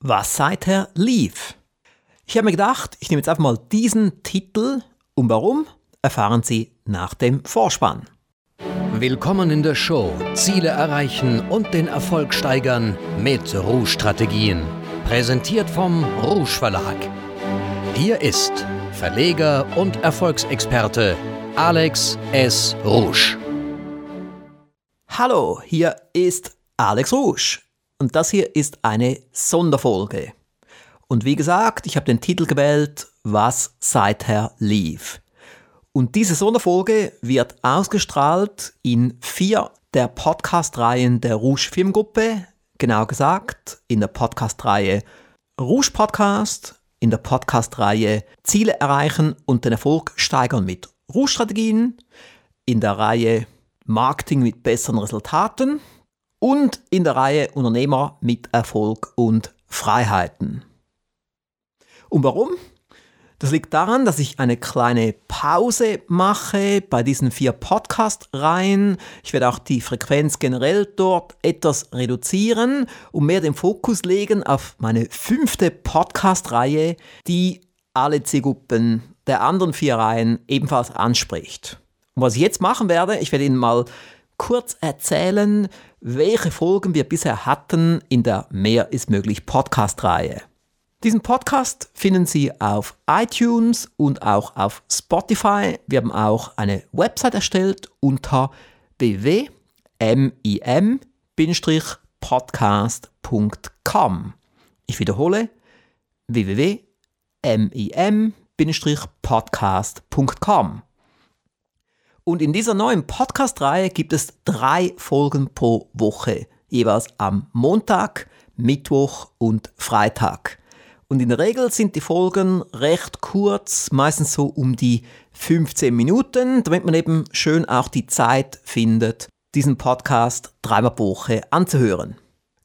was seither lief. Ich habe mir gedacht, ich nehme jetzt einfach mal diesen Titel und warum erfahren Sie nach dem Vorspann. Willkommen in der Show Ziele erreichen und den Erfolg steigern mit Rouge-Strategien. Präsentiert vom Rouge Verlag. Hier ist Verleger und Erfolgsexperte Alex S. Rouge. Hallo, hier ist Alex Rouge und das hier ist eine Sonderfolge. Und wie gesagt, ich habe den Titel gewählt, was seither lief. Und diese Sonderfolge wird ausgestrahlt in vier der Podcast-Reihen der Rouge Filmgruppe, genau gesagt in der Podcast-Reihe Rouge Podcast, in der Podcast-Reihe Ziele erreichen und den Erfolg steigern mit Rouge-Strategien, in der Reihe Marketing mit besseren Resultaten und in der Reihe Unternehmer mit Erfolg und Freiheiten. Und warum? Das liegt daran, dass ich eine kleine Pause mache bei diesen vier Podcast-Reihen. Ich werde auch die Frequenz generell dort etwas reduzieren und mehr den Fokus legen auf meine fünfte Podcast-Reihe, die alle Zielgruppen der anderen vier Reihen ebenfalls anspricht. Und was ich jetzt machen werde, ich werde Ihnen mal kurz erzählen, welche Folgen wir bisher hatten in der Mehr ist möglich Podcast-Reihe. Diesen Podcast finden Sie auf iTunes und auch auf Spotify. Wir haben auch eine Website erstellt unter www.mim-podcast.com. Ich wiederhole www.mim-podcast.com. Und in dieser neuen Podcast-Reihe gibt es drei Folgen pro Woche, jeweils am Montag, Mittwoch und Freitag. Und in der Regel sind die Folgen recht kurz, meistens so um die 15 Minuten, damit man eben schön auch die Zeit findet, diesen Podcast dreimal pro Woche anzuhören.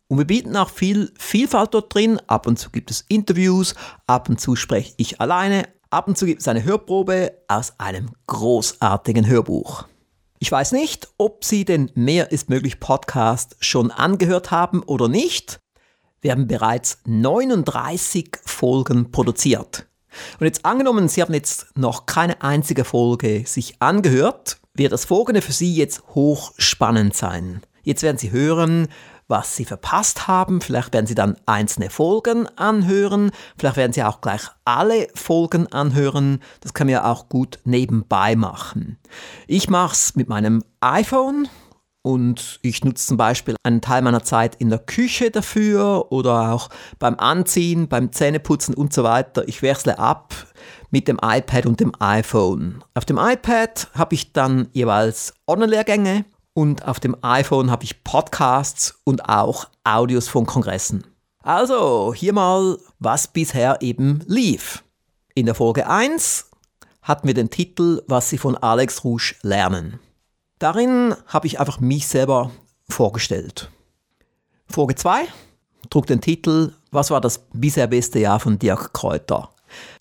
Und wir bieten auch viel Vielfalt dort drin. Ab und zu gibt es Interviews, ab und zu spreche ich alleine, ab und zu gibt es eine Hörprobe aus einem großartigen Hörbuch. Ich weiß nicht, ob Sie den Mehr ist möglich Podcast schon angehört haben oder nicht. Wir haben bereits 39 Folgen produziert. Und jetzt angenommen, Sie haben jetzt noch keine einzige Folge sich angehört, wird das Folgende für Sie jetzt hochspannend sein. Jetzt werden Sie hören, was Sie verpasst haben. Vielleicht werden Sie dann einzelne Folgen anhören. Vielleicht werden Sie auch gleich alle Folgen anhören. Das kann man ja auch gut nebenbei machen. Ich mache es mit meinem iPhone und ich nutze zum Beispiel einen Teil meiner Zeit in der Küche dafür oder auch beim Anziehen, beim Zähneputzen und so weiter. Ich wechsle ab mit dem iPad und dem iPhone. Auf dem iPad habe ich dann jeweils Online-Lehrgänge und auf dem iPhone habe ich Podcasts und auch Audios von Kongressen. Also, hier mal, was bisher eben lief. In der Folge 1 hatten wir den Titel Was Sie von Alex Rouge lernen. Darin habe ich einfach mich selber vorgestellt. Folge 2 trug den Titel Was war das bisher beste Jahr von Dirk Kräuter?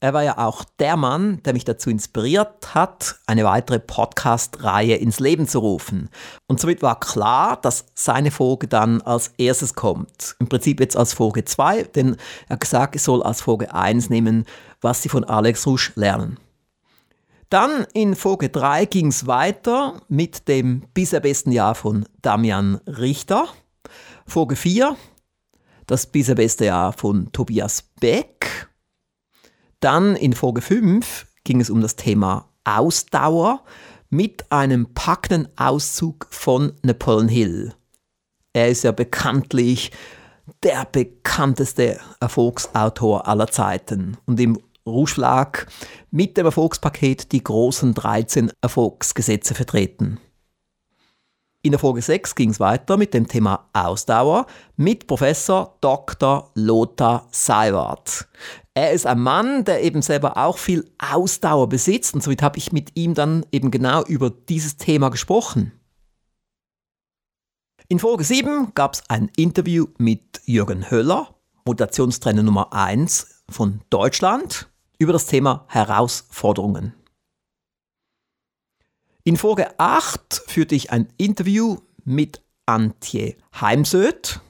Er war ja auch der Mann, der mich dazu inspiriert hat, eine weitere Podcast-Reihe ins Leben zu rufen. Und somit war klar, dass seine Folge dann als erstes kommt. Im Prinzip jetzt als Folge 2, denn er hat gesagt, ich soll als Folge 1 nehmen, was Sie von Alex Rusch lernen. Dann in Folge 3 ging es weiter mit dem bisher besten Jahr von Damian Richter. Folge 4, das bisher beste Jahr von Tobias Beck. Dann in Folge 5 ging es um das Thema Ausdauer mit einem packenden Auszug von Napoleon Hill. Er ist ja bekanntlich der bekannteste Erfolgsautor aller Zeiten. Und im Rouge mit dem Erfolgspaket die großen 13 Erfolgsgesetze vertreten. In der Folge 6 ging es weiter mit dem Thema Ausdauer mit Professor Dr. Lothar Seiwart. Er ist ein Mann, der eben selber auch viel Ausdauer besitzt und somit habe ich mit ihm dann eben genau über dieses Thema gesprochen. In Folge 7 gab es ein Interview mit Jürgen Höller, Mutationstrainer Nummer 1 von Deutschland über das Thema Herausforderungen. In Folge 8 führte ich ein Interview mit Antje Heimsöth.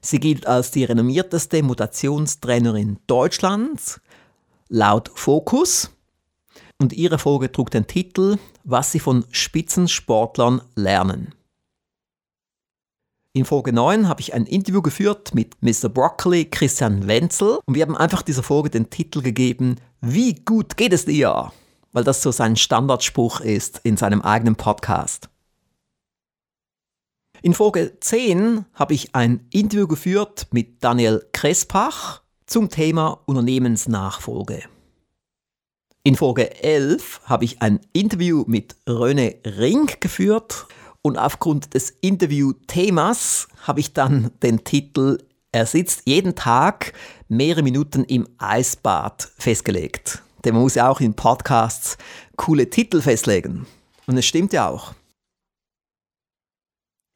Sie gilt als die renommierteste Mutationstrainerin Deutschlands, laut Focus. Und ihre Folge trug den Titel Was Sie von Spitzensportlern lernen. In Folge 9 habe ich ein Interview geführt mit Mr. Broccoli, Christian Wenzel, und wir haben einfach dieser Folge den Titel gegeben, Wie gut geht es dir? Weil das so sein Standardspruch ist in seinem eigenen Podcast. In Folge 10 habe ich ein Interview geführt mit Daniel Krespach zum Thema Unternehmensnachfolge. In Folge 11 habe ich ein Interview mit René Ring geführt und aufgrund des Interviewthemas habe ich dann den Titel Er sitzt jeden Tag mehrere Minuten im Eisbad festgelegt. Denn man muss ja auch in Podcasts coole Titel festlegen. Und es stimmt ja auch.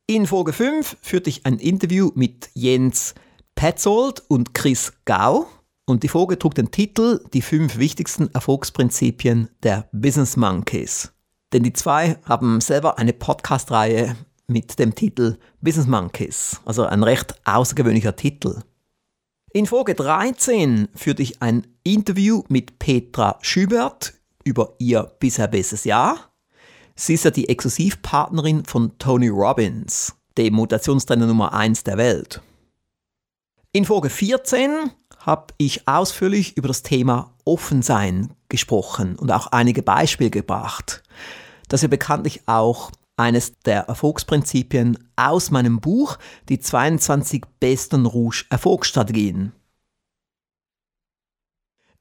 In Folge 5 führte ich ein Interview mit Jens Petzold und Chris Gau und die Folge trug den Titel Die fünf wichtigsten Erfolgsprinzipien der Business Monkeys. Denn die zwei haben selber eine Podcast-Reihe mit dem Titel Business Monkeys, also ein recht außergewöhnlicher Titel. In Folge 13 führte ich ein Interview mit Petra Schubert über ihr bisher bestes Jahr Sie ist ja die Exklusivpartnerin von Tony Robbins, dem Mutationstrainer Nummer 1 der Welt. In Folge 14 habe ich ausführlich über das Thema Offensein gesprochen und auch einige Beispiele gebracht. Das ja bekanntlich auch eines der Erfolgsprinzipien aus meinem Buch Die 22 besten Rouge Erfolgsstrategien.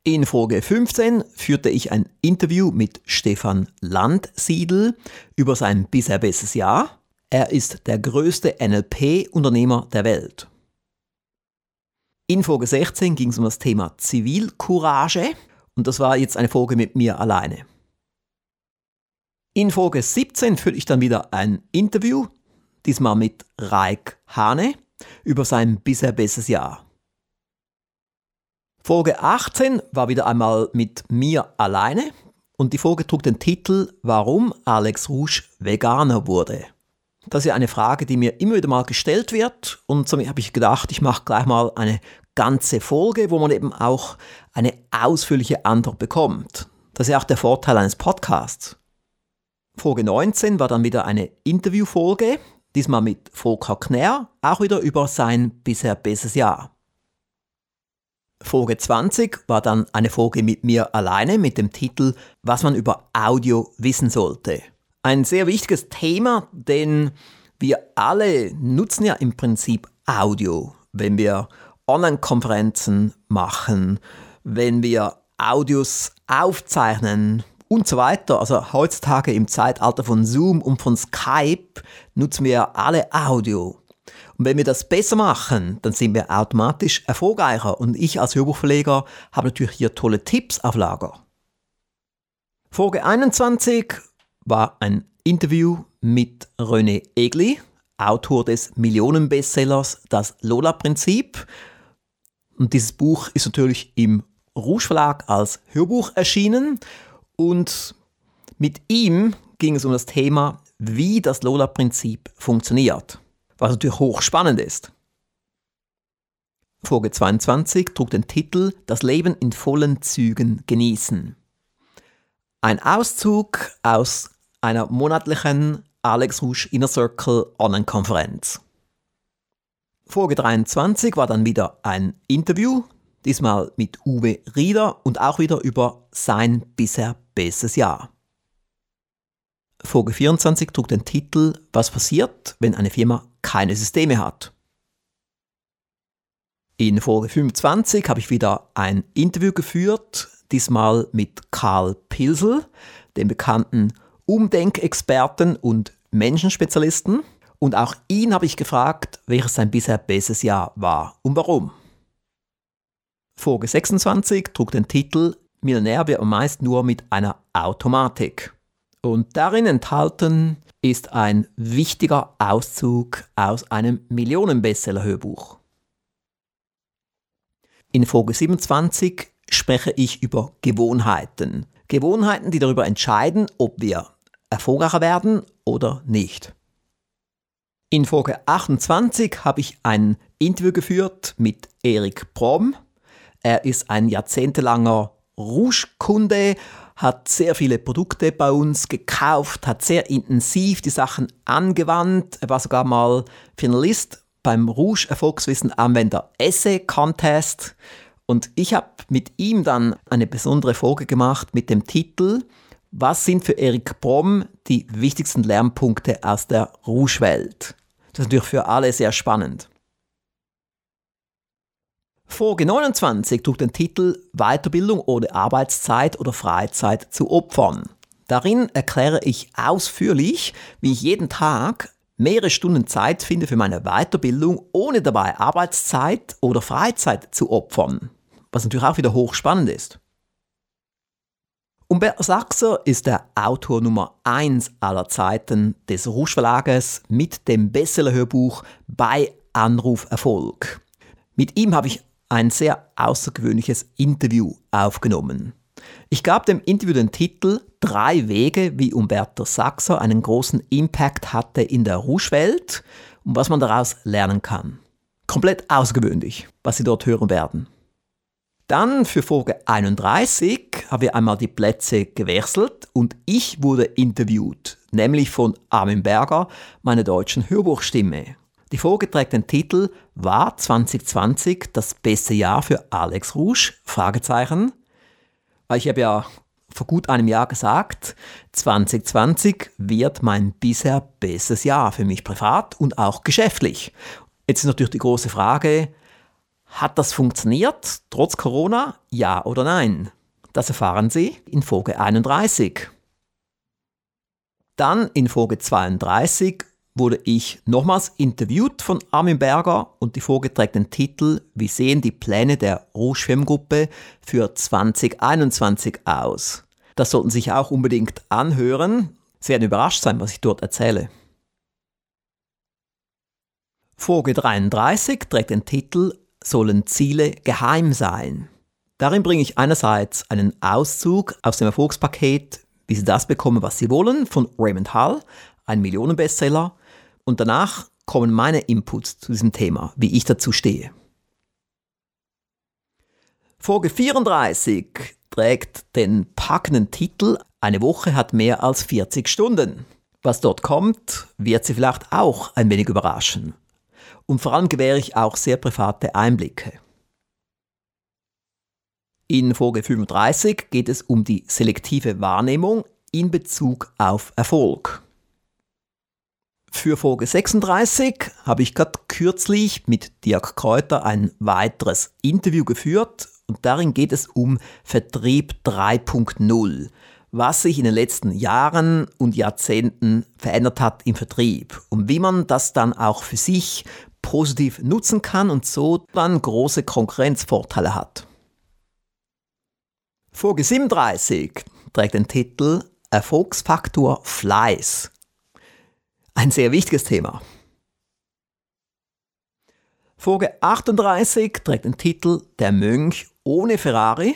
In Folge 15 führte ich ein Interview mit Stefan Landsiedel über sein bisher bestes Jahr. Er ist der größte NLP-Unternehmer der Welt. In Folge 16 ging es um das Thema Zivilcourage und das war jetzt eine Folge mit mir alleine. In Folge 17 führte ich dann wieder ein Interview, diesmal mit Raik Hane, über sein bisher bestes Jahr. Folge 18 war wieder einmal mit mir alleine und die Folge trug den Titel Warum Alex Rouge Veganer wurde. Das ist ja eine Frage, die mir immer wieder mal gestellt wird und somit habe ich gedacht, ich mache gleich mal eine ganze Folge, wo man eben auch eine ausführliche Antwort bekommt. Das ist ja auch der Vorteil eines Podcasts. Folge 19 war dann wieder eine Interviewfolge, diesmal mit Volker Knär, auch wieder über sein bisher bestes Jahr. Folge 20 war dann eine Folge mit mir alleine mit dem Titel Was man über Audio wissen sollte. Ein sehr wichtiges Thema, denn wir alle nutzen ja im Prinzip Audio, wenn wir Online-Konferenzen machen, wenn wir Audios aufzeichnen und so weiter. Also heutzutage im Zeitalter von Zoom und von Skype nutzen wir alle Audio. Und wenn wir das besser machen, dann sind wir automatisch erfolgreicher. Und ich als Hörbuchverleger habe natürlich hier tolle Tipps auf Lager. Folge 21 war ein Interview mit René Egli, Autor des Millionenbestsellers Das Lola-Prinzip. Und dieses Buch ist natürlich im Rouge Verlag als Hörbuch erschienen. Und mit ihm ging es um das Thema, wie das Lola-Prinzip funktioniert was natürlich hochspannend ist. Folge 22 trug den Titel Das Leben in vollen Zügen genießen. Ein Auszug aus einer monatlichen Alex Rouge Inner Circle Online-Konferenz. Folge 23 war dann wieder ein Interview, diesmal mit Uwe Rieder und auch wieder über sein bisher bestes Jahr. Folge 24 trug den Titel Was passiert, wenn eine Firma keine Systeme hat. In Folge 25 habe ich wieder ein Interview geführt, diesmal mit Karl Pilsel, dem bekannten Umdenkexperten und Menschenspezialisten. Und auch ihn habe ich gefragt, welches sein bisher bestes Jahr war und warum. Folge 26 trug den Titel Millionär wird meist nur mit einer Automatik. Und darin enthalten ist ein wichtiger Auszug aus einem Millionen-Bestseller-Hörbuch. In Folge 27 spreche ich über Gewohnheiten. Gewohnheiten, die darüber entscheiden, ob wir erfolgreicher werden oder nicht. In Folge 28 habe ich ein Interview geführt mit Erik Brom. Er ist ein jahrzehntelanger Rouge-Kunde, hat sehr viele Produkte bei uns gekauft, hat sehr intensiv die Sachen angewandt. Er war sogar mal Finalist beim Rouge Erfolgswissen Anwender Essay Contest. Und ich habe mit ihm dann eine besondere Folge gemacht mit dem Titel Was sind für Erik Brom die wichtigsten Lernpunkte aus der Rouge-Welt? Das ist natürlich für alle sehr spannend. Folge 29 trug den Titel Weiterbildung ohne Arbeitszeit oder Freizeit zu opfern. Darin erkläre ich ausführlich, wie ich jeden Tag mehrere Stunden Zeit finde für meine Weiterbildung, ohne dabei Arbeitszeit oder Freizeit zu opfern. Was natürlich auch wieder hochspannend ist. Umberto Sachser ist der Autor Nummer 1 aller Zeiten des Rouge Verlages mit dem Bestseller-Hörbuch bei Anruf Erfolg. Mit ihm habe ich ein sehr außergewöhnliches Interview aufgenommen. Ich gab dem Interview den Titel Drei Wege, wie Umberto Sachser einen großen Impact hatte in der Rouge-Welt und was man daraus lernen kann. Komplett außergewöhnlich, was Sie dort hören werden. Dann für Folge 31 haben wir einmal die Plätze gewechselt und ich wurde interviewt, nämlich von Armin Berger, meiner deutschen Hörbuchstimme. Die Folge trägt den Titel War 2020 das beste Jahr für Alex Rouge? Fragezeichen. Ich habe ja vor gut einem Jahr gesagt, 2020 wird mein bisher bestes Jahr für mich privat und auch geschäftlich. Jetzt ist natürlich die große Frage, hat das funktioniert, trotz Corona? Ja oder nein? Das erfahren Sie in Folge 31. Dann in Folge 32 wurde ich nochmals interviewt von Armin Berger und die den Titel Wie sehen die Pläne der Rouge Filmgruppe für 2021 aus? Das sollten Sie sich auch unbedingt anhören. Sie werden überrascht sein, was ich dort erzähle. Folge 33 trägt den Titel Sollen Ziele geheim sein? Darin bringe ich einerseits einen Auszug aus dem Erfolgspaket Wie Sie das bekommen, was Sie wollen von Raymond Hull, ein Millionenbestseller, und danach kommen meine Inputs zu diesem Thema, wie ich dazu stehe. Folge 34 trägt den packenden Titel Eine Woche hat mehr als 40 Stunden. Was dort kommt, wird Sie vielleicht auch ein wenig überraschen. Und vor allem gewähre ich auch sehr private Einblicke. In Folge 35 geht es um die selektive Wahrnehmung in Bezug auf Erfolg. Für Folge 36 habe ich gerade kürzlich mit Dirk Kräuter ein weiteres Interview geführt und darin geht es um Vertrieb 3.0, was sich in den letzten Jahren und Jahrzehnten verändert hat im Vertrieb und wie man das dann auch für sich positiv nutzen kann und so dann große Konkurrenzvorteile hat. Folge 37 trägt den Titel Erfolgsfaktor Fleiß. Ein sehr wichtiges Thema. Folge 38 trägt den Titel Der Mönch ohne Ferrari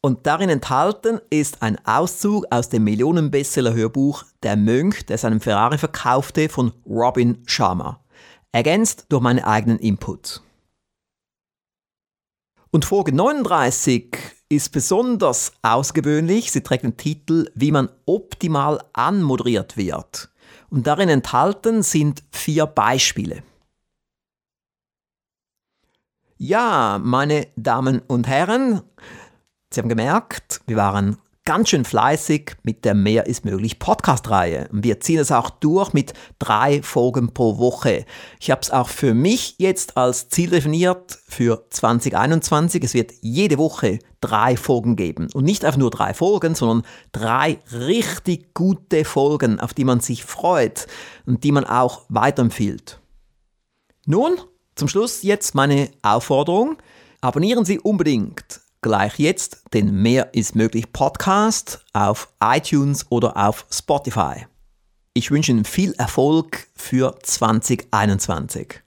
und darin enthalten ist ein Auszug aus dem Millionenbestseller-Hörbuch Der Mönch, der seinen Ferrari verkaufte von Robin Sharma, ergänzt durch meine eigenen Inputs. Und Folge 39 ist besonders ausgewöhnlich. Sie trägt den Titel Wie man optimal anmoderiert wird und darin enthalten sind vier Beispiele. Ja, meine Damen und Herren, Sie haben gemerkt, wir waren ganz schön fleißig mit der Mehr ist möglich Podcast-Reihe. Und wir ziehen es auch durch mit drei Folgen pro Woche. Ich habe es auch für mich jetzt als Ziel definiert für 2021. Es wird jede Woche drei Folgen geben. Und nicht einfach nur drei Folgen, sondern drei richtig gute Folgen, auf die man sich freut und die man auch weiterempfiehlt. Nun, zum Schluss jetzt meine Aufforderung. Abonnieren Sie unbedingt gleich jetzt den Mehr ist möglich Podcast auf iTunes oder auf Spotify. Ich wünsche Ihnen viel Erfolg für 2021.